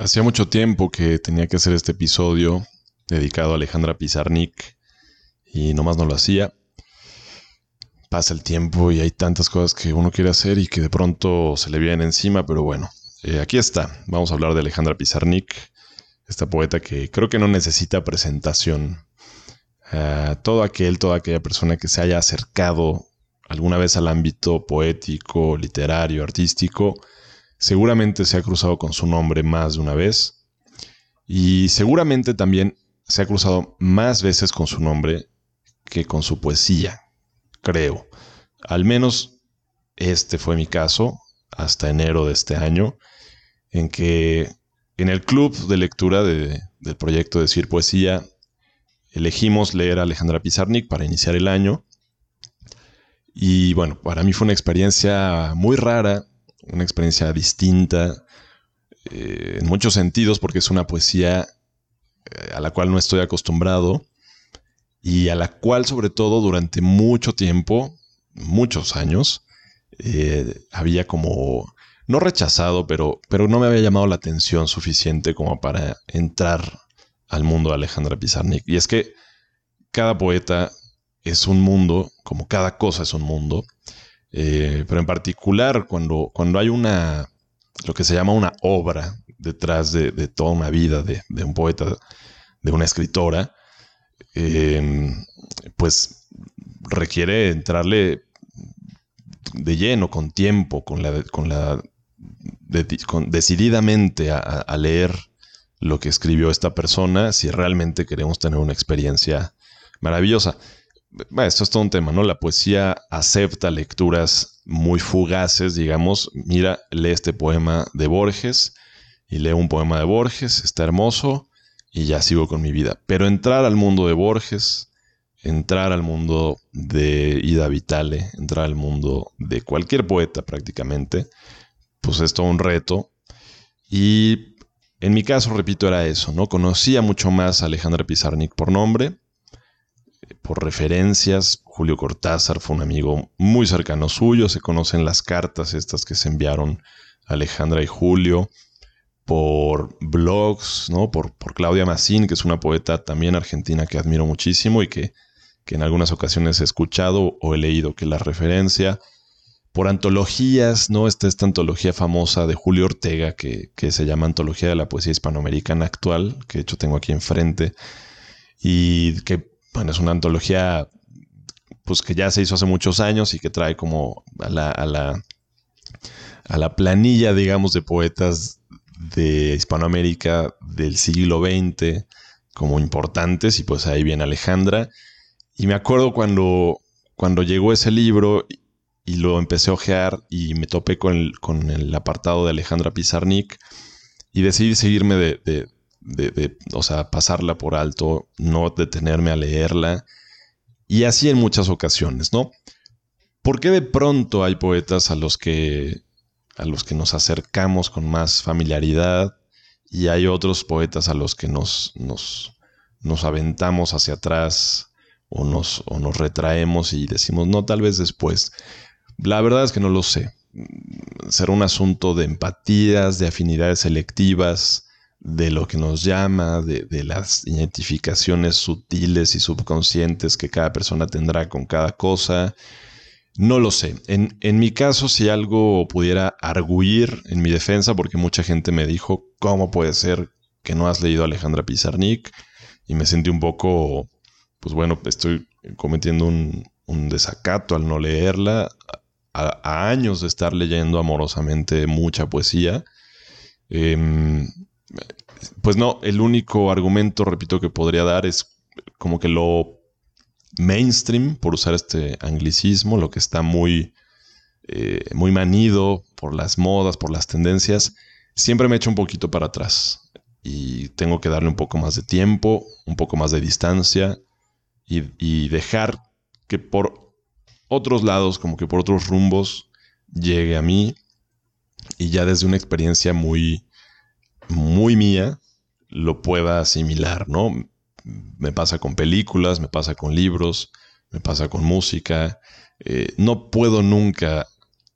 Hacía mucho tiempo que tenía que hacer este episodio dedicado a Alejandra Pizarnik y nomás no lo hacía. Pasa el tiempo y hay tantas cosas que uno quiere hacer y que de pronto se le vienen encima, pero bueno, eh, aquí está. Vamos a hablar de Alejandra Pizarnik, esta poeta que creo que no necesita presentación. todo aquel, toda aquella persona que se haya acercado alguna vez al ámbito poético, literario, artístico, seguramente se ha cruzado con su nombre más de una vez y seguramente también se ha cruzado más veces con su nombre que con su poesía, creo. Al menos este fue mi caso hasta enero de este año, en que en el club de lectura del proyecto Decir Poesía elegimos leer a Alejandra Pizarnik para iniciar el año. Y bueno, para mí fue una experiencia muy rara, una experiencia distinta eh, en muchos sentidos porque es una poesía eh, a la cual no estoy acostumbrado y a la cual sobre todo durante mucho tiempo, muchos años, eh, había como, no rechazado, pero, pero no me había llamado la atención suficiente como para entrar al mundo de Alejandra Pizarnik. Y es que cada poeta es un mundo, como cada cosa es un mundo, eh, pero en particular cuando, cuando hay una, lo que se llama una obra detrás de, toda una vida de, un poeta, de una escritora, em, pues requiere entrarle de lleno, con tiempo, con la, con la decididamente a, leer lo que escribió esta persona si realmente queremos tener una experiencia maravillosa esto es todo un tema, ¿no? La poesía acepta lecturas muy fugaces, digamos. Mira, lee este poema de Borges y lee un poema de Borges, está hermoso y ya sigo con mi vida. Pero entrar al mundo de Borges, entrar al mundo de Ida Vitale, entrar al mundo de cualquier poeta prácticamente, pues es todo un reto. Y en mi caso, repito, era eso, ¿no? Conocía mucho más a Alejandra Pizarnik por nombre por referencias. Julio Cortázar fue un amigo muy cercano suyo, se conocen las cartas estas que se enviaron Alejandra y Julio, por blogs, ¿no? por, por Claudia Massín, que es una poeta también argentina que admiro muchísimo y que, en algunas ocasiones he escuchado o he leído que la referencia, por antologías, ¿no? Esta, esta antología famosa de Julio Ortega, que, que se llama Antología de la Poesía Hispanoamericana Actual, que de hecho tengo aquí enfrente, y que bueno, es una antología pues que ya se hizo hace muchos años y que trae como a la, a la, a la planilla, digamos, de poetas de Hispanoamérica del siglo XX como importantes y pues ahí viene Alejandra. Y me acuerdo cuando, cuando llegó ese libro y lo empecé a ojear y me topé con el, con el apartado de Alejandra Pizarnik y decidí seguirme de, de, o sea, pasarla por alto, no detenerme a leerla. Y así en muchas ocasiones, ¿no? ¿Por qué de pronto hay poetas a los que a los que nos acercamos con más familiaridad y hay otros poetas a los que nos, nos, nos aventamos hacia atrás o nos, o nos retraemos y decimos, no, tal vez después? La verdad es que no lo sé. Será un asunto de empatías, de afinidades selectivas, de lo que nos llama, de, las identificaciones sutiles y subconscientes que cada persona tendrá con cada cosa. No lo sé. En, mi caso, si algo pudiera arguir en mi defensa, porque mucha gente me dijo, ¿cómo puede ser que no has leído a Alejandra Pizarnik? Y me sentí un poco, pues bueno, estoy cometiendo un, desacato al no leerla, a, años de estar leyendo amorosamente mucha poesía. Em, pues no, el único argumento, repito, que podría dar es como que lo mainstream, por usar este anglicismo, lo que está muy, eh, muy manido por las modas, por las tendencias, siempre me echa un poquito para atrás. Y tengo que darle un poco más de tiempo, un poco más de distancia y dejar que por otros lados, como que por otros rumbos, llegue a mí y ya desde una experiencia muy muy mía lo pueda asimilar, ¿no? Me pasa con películas, me pasa con libros, me pasa con música. Eh, no puedo nunca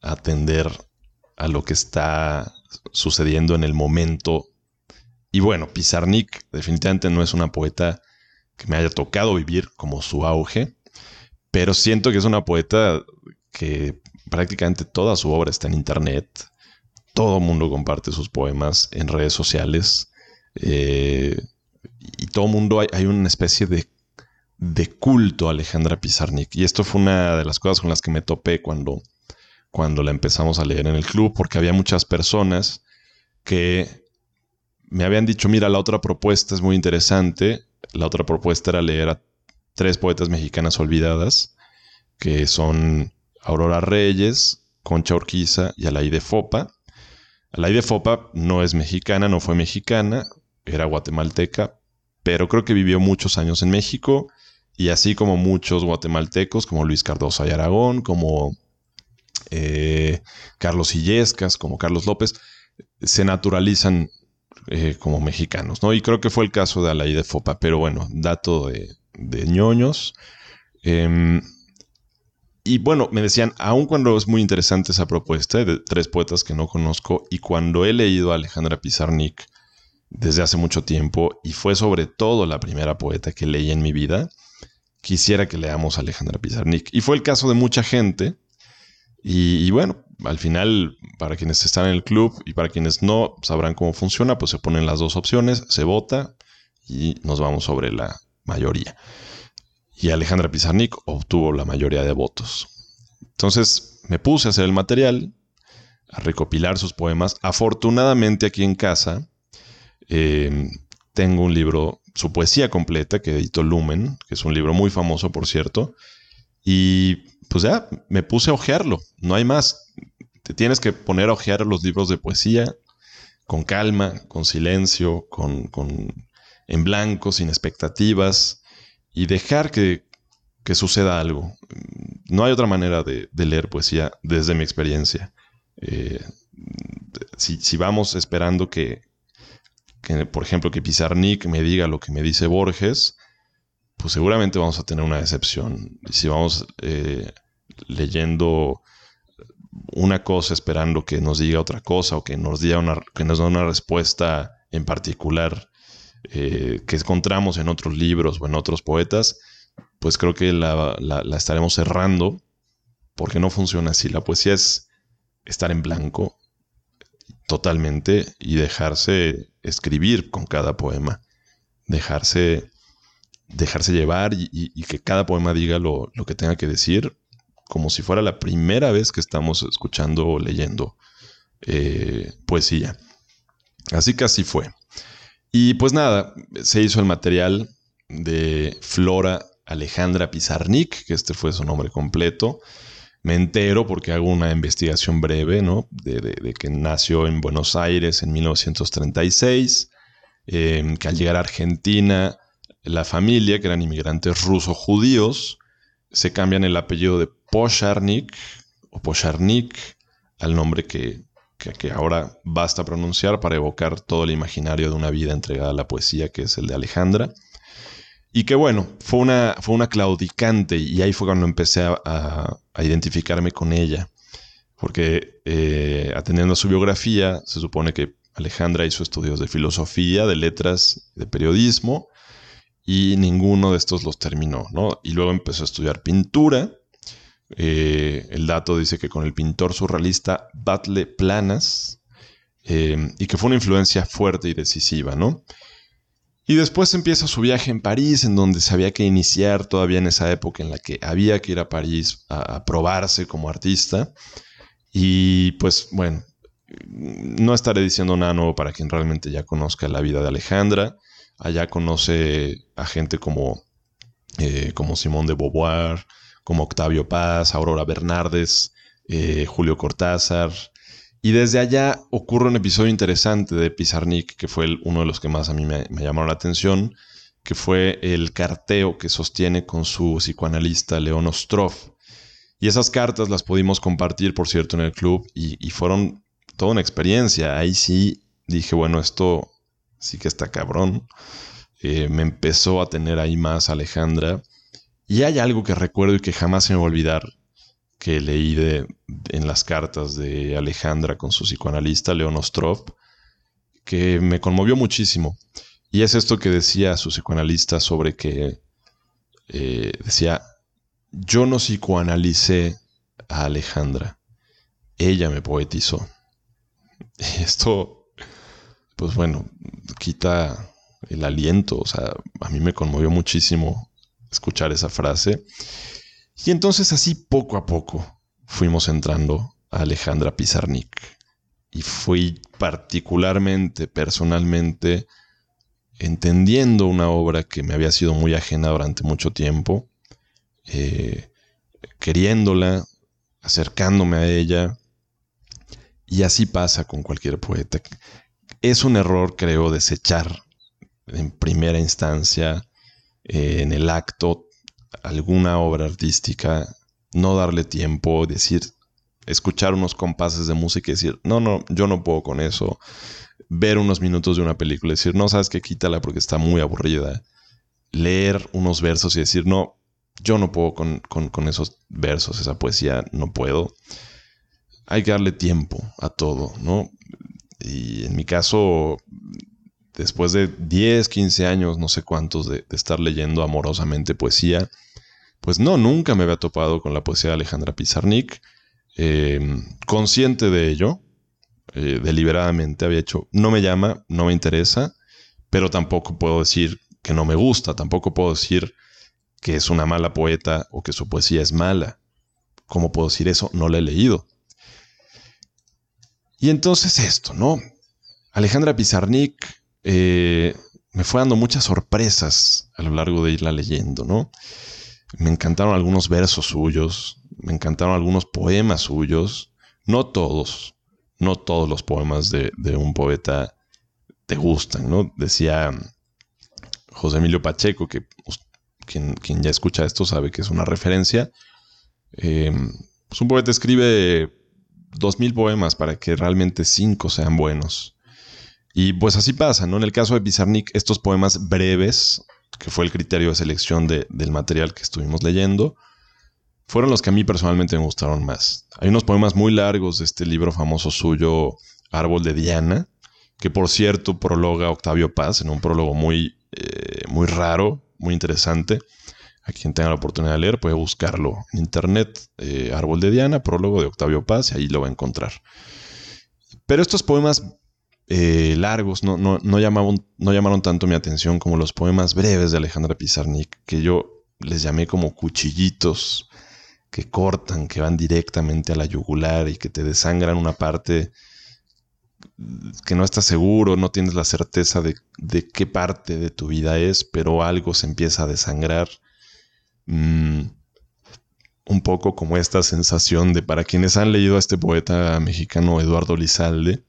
atender a lo que está sucediendo en el momento y bueno, Pizarnik definitivamente no es una poeta que me haya tocado vivir como su auge, pero siento que es una poeta que prácticamente toda su obra está en internet. Todo mundo comparte sus poemas en redes sociales. Eh, y todo el mundo hay, hay, una especie de, de culto a Alejandra Pizarnik. Y esto fue una de las cosas con las que me topé cuando, cuando la empezamos a leer en el club, porque había muchas personas que me habían dicho, mira, la otra propuesta es muy interesante. La otra propuesta era leer a tres poetas mexicanas olvidadas, que son Aurora Reyes, Concha Urquiza y Alaide Fopa. Alaide Fopa no es mexicana, no fue mexicana, era guatemalteca, pero creo que vivió muchos años en México y así como muchos guatemaltecos, como Luis Cardoso y Aragón, como eh, Carlos Illescas, como Carlos López, se naturalizan eh, como mexicanos, ¿no? Y creo que fue el caso de Alaí de Fopa, pero bueno, dato de, ñoños. Em, y bueno, me decían, aun cuando es muy interesante esa propuesta de tres poetas que no conozco, y cuando he leído a Alejandra Pizarnik desde hace mucho tiempo, y fue sobre todo la primera poeta que leí en mi vida, quisiera que leamos a Alejandra Pizarnik. Y fue el caso de mucha gente, y, bueno, al final, para quienes están en el club y para quienes no sabrán cómo funciona, pues se ponen las dos opciones, se vota y nos vamos sobre la mayoría. Y Alejandra Pizarnik obtuvo la mayoría de votos. Entonces me puse a hacer el material, a recopilar sus poemas. Afortunadamente aquí en casa em, tengo un libro, su poesía completa, que editó Lumen, que es un libro muy famoso, por cierto. Y pues ya me puse a ojearlo, no hay más. Te tienes que poner a ojear los libros de poesía con calma, con silencio, con, en blanco, sin expectativas y dejar que, suceda algo. No hay otra manera de, leer poesía desde mi experiencia. Eh, si, vamos esperando que, que, por ejemplo, que Pizarnik me diga lo que me dice Borges, pues seguramente vamos a tener una decepción. Si vamos eh, leyendo una cosa esperando que nos diga otra cosa o que nos, diga una, que nos una respuesta en particular eh, que encontramos en otros libros o en otros poetas, pues creo que la, estaremos cerrando porque no funciona así. La poesía es estar en blanco totalmente y dejarse escribir con cada poema, dejarse dejarse llevar y, que cada poema diga lo, que tenga que decir, como si fuera la primera vez que estamos escuchando o leyendo eh, poesía. Así que así fue. Y pues nada, se hizo el material de Flora Alejandra Pizarnik, que este fue su nombre completo. Me entero porque hago una investigación breve, ¿no? De, que nació en Buenos Aires en 1936, eh, que al llegar a Argentina la familia, que eran inmigrantes rusos-judíos, se cambian el apellido de Posharnik o Posharnik al nombre que, ahora basta pronunciar para evocar todo el imaginario de una vida entregada a la poesía, que es el de Alejandra. Y que bueno, fue una, fue una claudicante y ahí fue cuando empecé a, identificarme con ella. Porque eh, atendiendo a su biografía, se supone que Alejandra hizo estudios de filosofía, de letras, de periodismo, y ninguno de estos los terminó, ¿no? Y luego empezó a estudiar pintura. Eh, el dato dice que con el pintor surrealista Batle Planas eh, y que fue una influencia fuerte y decisiva, ¿no? Y después empieza su viaje en París, en donde se había que iniciar todavía en esa época en la que había que ir a París a probarse como artista. Y pues bueno, no estaré diciendo nada nuevo para quien realmente ya conozca la vida de Alejandra. Allá conoce a gente como, eh, como Simón de Beauvoir, como Octavio Paz, Aurora Bernardes, eh, Julio Cortázar. Y desde allá ocurre un episodio interesante de Pizarnik, que fue uno de los que más a mí me, llamaron la atención, que fue el carteo que sostiene con su psicoanalista León Ostrov. Y esas cartas las pudimos compartir, por cierto, en el club y, fueron toda una experiencia. Ahí sí dije, bueno, esto sí que está cabrón. Eh, me empezó a tener ahí más Alejandra. Y hay algo que recuerdo y que jamás se me va a olvidar, que leí de, en las cartas de Alejandra con su psicoanalista León Ostrov, que me conmovió muchísimo. Y es esto que decía su psicoanalista sobre que eh, decía, yo no psicoanalicé a Alejandra, ella me poetizó. Esto, pues bueno, quita el aliento, o sea, a mí me conmovió muchísimo escuchar esa frase. Y entonces así poco a poco fuimos entrando a Alejandra Pizarnik. Y fui particularmente, personalmente, entendiendo una obra que me había sido muy ajena durante mucho tiempo, eh, queriéndola, acercándome a ella. Y así pasa con cualquier poeta. Es un error, creo, desechar en primera instancia, eh, en el acto, alguna obra artística, no darle tiempo, decir, escuchar unos compases de música y decir, no, no, yo no puedo con eso. Ver unos minutos de una película y decir, no, sabes que quítala porque está muy aburrida. Leer unos versos y decir, no, yo no puedo con, con esos versos, esa poesía, no puedo. Hay que darle tiempo a todo, ¿no? Y en mi caso, después de 10, 15 años, no sé cuántos, de, estar leyendo amorosamente poesía, pues no, nunca me había topado con la poesía de Alejandra Pizarnik. Em, consciente de ello, eh, deliberadamente había hecho, no me llama, no me interesa, pero tampoco puedo decir que no me gusta, tampoco puedo decir que es una mala poeta o que su poesía es mala. ¿Cómo puedo decir eso? No la he leído. Y entonces esto, ¿no? Alejandra Pizarnik eh, me fue dando muchas sorpresas a lo largo de irla leyendo, ¿no? Me encantaron algunos versos suyos, me encantaron algunos poemas suyos, no todos, no todos los poemas de, un poeta te gustan, ¿no? Decía José Emilio Pacheco, que pues, quien, ya escucha esto sabe que es una referencia. Eh, pues un poeta escribe dos mil poemas para que realmente cinco sean buenos. Y pues así pasa, ¿no? En el caso de Pizarnik, estos poemas breves, que fue el criterio de selección del material que estuvimos leyendo, fueron los que a mí personalmente me gustaron más. Hay unos poemas muy largos de este libro famoso suyo, Árbol de Diana, que por cierto prologa Octavio Paz en un prólogo muy, eh, muy raro, muy interesante. A quien tenga la oportunidad de leer puede buscarlo en internet, eh, Árbol de Diana, prólogo de Octavio Paz, y ahí lo va a encontrar. Pero estos poemas eh, largos, no, no, no, llamaron, no llamaron tanto mi atención como los poemas breves de Alejandra Pizarnik, que yo les llamé como cuchillitos que cortan, que van directamente a la yugular y que te desangran una parte que no estás seguro, no tienes la certeza de, qué parte de tu vida es, pero algo se empieza a desangrar. Mm, un poco como esta sensación de, para quienes han leído a este poeta mexicano Eduardo Lizalde,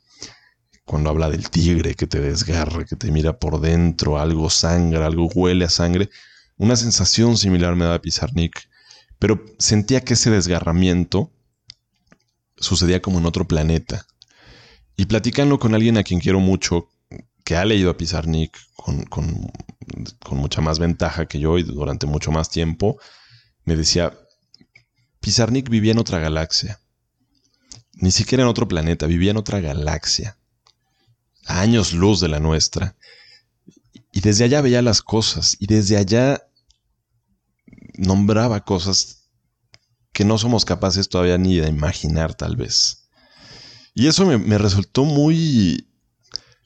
cuando habla del tigre que te desgarra, que te mira por dentro, algo sangra, algo huele a sangre. Una sensación similar me da Pizarnik, pero sentía que ese desgarramiento sucedía como en otro planeta. Y platicando con alguien a quien quiero mucho, que ha leído a Pizarnik con, con, con mucha más ventaja que yo y durante mucho más tiempo, me decía, Pizarnik vivía en otra galaxia. Ni siquiera en otro planeta, vivía en otra galaxia años luz de la nuestra. Y desde allá veía las cosas y desde allá nombraba cosas que no somos capaces todavía ni de imaginar tal vez. Y eso me, resultó muy,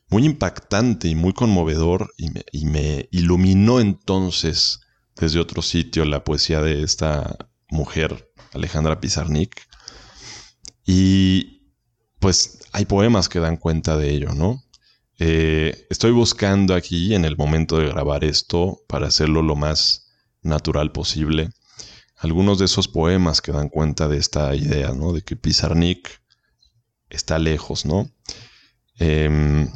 muy impactante y muy conmovedor y me, y me, iluminó entonces desde otro sitio la poesía de esta mujer, Alejandra Pizarnik. Y pues hay poemas que dan cuenta de ello, ¿no? Eh, estoy buscando aquí en el momento de grabar esto para hacerlo lo más natural posible. Algunos de esos poemas que dan cuenta de esta idea, ¿no? De que Pizarnik está lejos, ¿no? Em,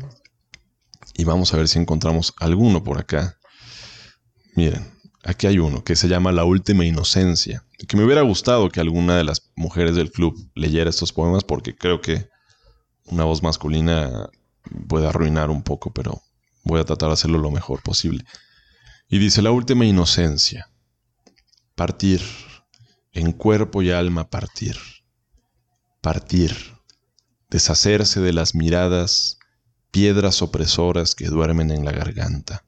y vamos a ver si encontramos alguno por acá. Miren, aquí hay uno que se llama La Última Inocencia. Que me hubiera gustado que alguna de las mujeres del club leyera estos poemas porque creo que una voz masculina puede arruinar un poco, pero voy a tratar de hacerlo lo mejor posible. Y dice la última inocencia. Partir. En cuerpo y alma partir. Partir. Deshacerse de las miradas piedras opresoras que duermen en la garganta.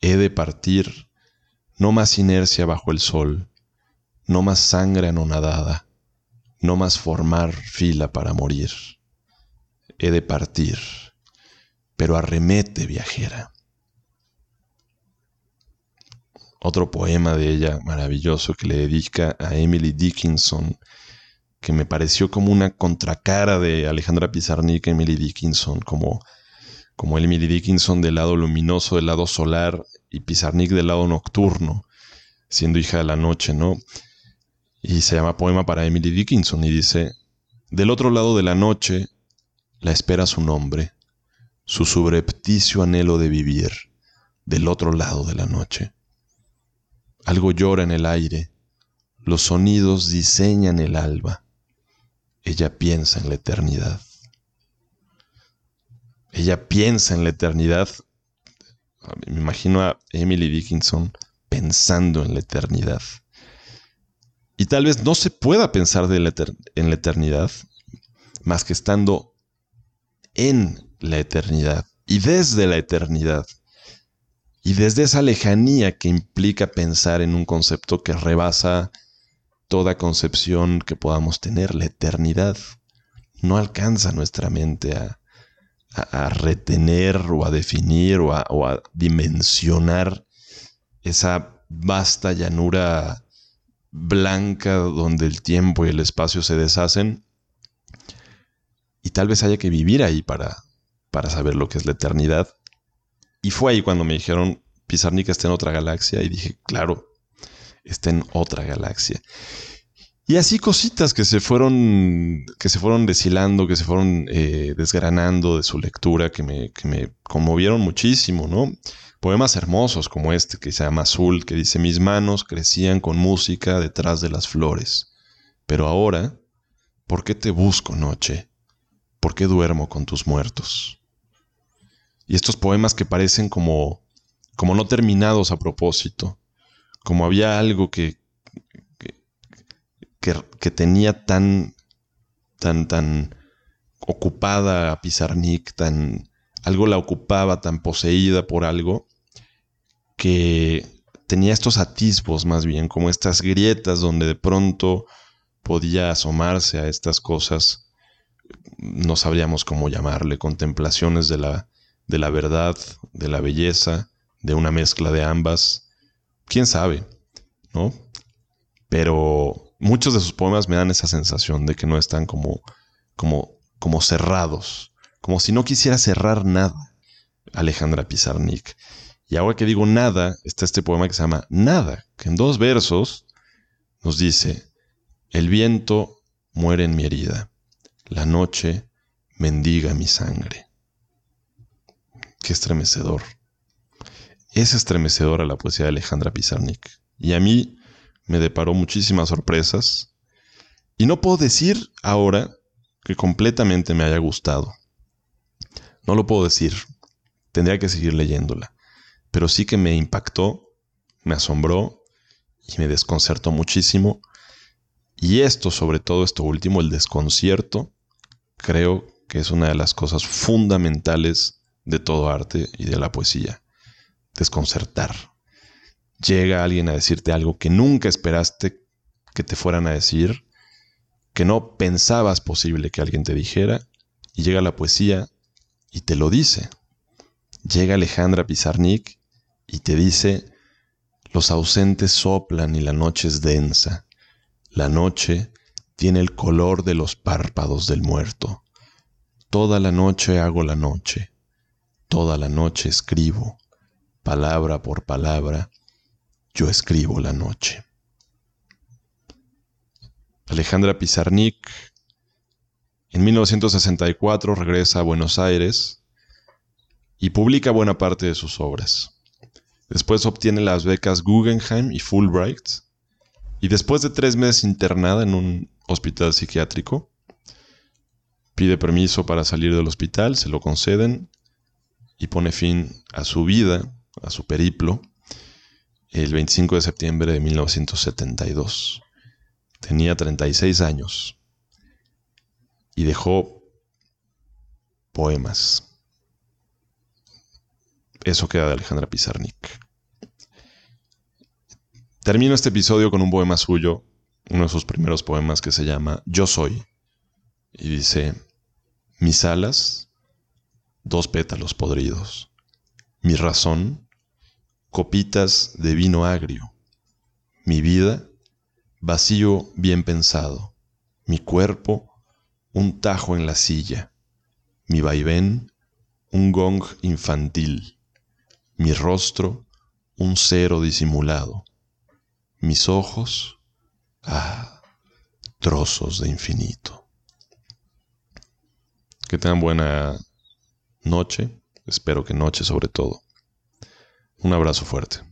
He de partir, no más inercia bajo el sol, no más sangre anonadada, no más formar fila para morir. He de partir, pero arremete viajera. Otro poema de ella maravilloso que le dedica a Emily Dickinson, que me pareció como una contracara de Alejandra Pizarnik, Emily Dickinson, como, como Emily Dickinson del lado luminoso, del lado solar, y Pizarnik del lado nocturno, siendo hija de la noche, ¿no? Y se llama Poema para Emily Dickinson y dice, del otro lado de la noche la espera su nombre, su subrepticio anhelo de vivir, del otro lado de la noche. Algo llora en el aire, los sonidos diseñan el alba, ella piensa en la eternidad. Ella piensa en la eternidad. Me imagino a Emily Dickinson pensando en la eternidad. Y tal vez no se pueda pensar en la eternidad más que estando en la eternidad y desde la eternidad. Y desde esa lejanía que implica pensar en un concepto que rebasa toda concepción que podamos tener, la eternidad, no alcanza nuestra mente a, retener o a definir o a, dimensionar esa vasta llanura blanca donde el tiempo y el espacio se deshacen. Y tal vez haya que vivir ahí para, para saber lo que es la eternidad. Y fue ahí cuando me dijeron, Pizarnik está en otra galaxia. Y dije, claro, está en otra galaxia. Y así cositas que se fueron, que se fueron deshilando, que se fueron eh, desgranando de su lectura, que me, que me conmovieron muchísimo, ¿no? Poemas hermosos como este que se llama Azul, que dice, mis manos crecían con música detrás de las flores. Pero ahora, ¿por qué te busco noche? ¿Por qué duermo con tus muertos? Y estos poemas que parecen como, como no terminados a propósito, como había algo que, que, tenía tan, tan, tan ocupada a Pizarnik, tan, algo la ocupaba, tan poseída por algo, que tenía estos atisbos más bien, como estas grietas donde de pronto podía asomarse a estas cosas, no sabríamos cómo llamarle, contemplaciones de la, de la verdad, de la belleza, de una mezcla de ambas, quién sabe, ¿no? Pero muchos de sus poemas me dan esa sensación de que no están como, como, como cerrados, como si no quisiera cerrar nada. Alejandra Pizarnik. Y ahora que digo nada, está este poema que se llama Nada, que en dos versos nos dice, el viento muere en mi herida, la noche mendiga mi sangre. Qué estremecedor. Es estremecedora la poesía de Alejandra Pizarnik. Y a mí me deparó muchísimas sorpresas. Y no puedo decir ahora que completamente me haya gustado. No lo puedo decir. Tendría que seguir leyéndola. Pero sí que me impactó, me asombró y me desconcertó muchísimo. Y esto, sobre todo esto último, el desconcierto, creo que es una de las cosas fundamentales de todo arte y de la poesía. Desconcertar llega alguien a decirte algo que nunca esperaste que te fueran a decir, que no pensabas posible que alguien te dijera, y llega la poesía y te lo dice. Llega Alejandra Pizarnik y te dice, los ausentes soplan y la noche es densa. La noche tiene el color de los párpados del muerto. Toda la noche hago la noche. Toda la noche escribo, palabra por palabra, yo escribo la noche. Alejandra Pizarnik en 1964 regresa a Buenos Aires y publica buena parte de sus obras. Después obtiene las becas Guggenheim y Fulbright y después de tres meses internada en un hospital psiquiátrico, pide permiso para salir del hospital, se lo conceden y pone fin a su vida, a su periplo, el 25 de septiembre de 1972. Tenía 36 años y dejó poemas, eso queda de Alejandra Pizarnik. Termino este episodio con un poema suyo, uno de sus primeros poemas que se llama Yo soy. Y dice, mis alas, dos pétalos podridos. Mi razón, copitas de vino agrio. Mi vida, vacío bien pensado. Mi cuerpo, un tajo en la silla. Mi vaivén, un gong infantil. Mi rostro, un cero disimulado. Mis ojos, ah, trozos de infinito. Que tengan buena noche, espero que noche sobre todo. Un abrazo fuerte.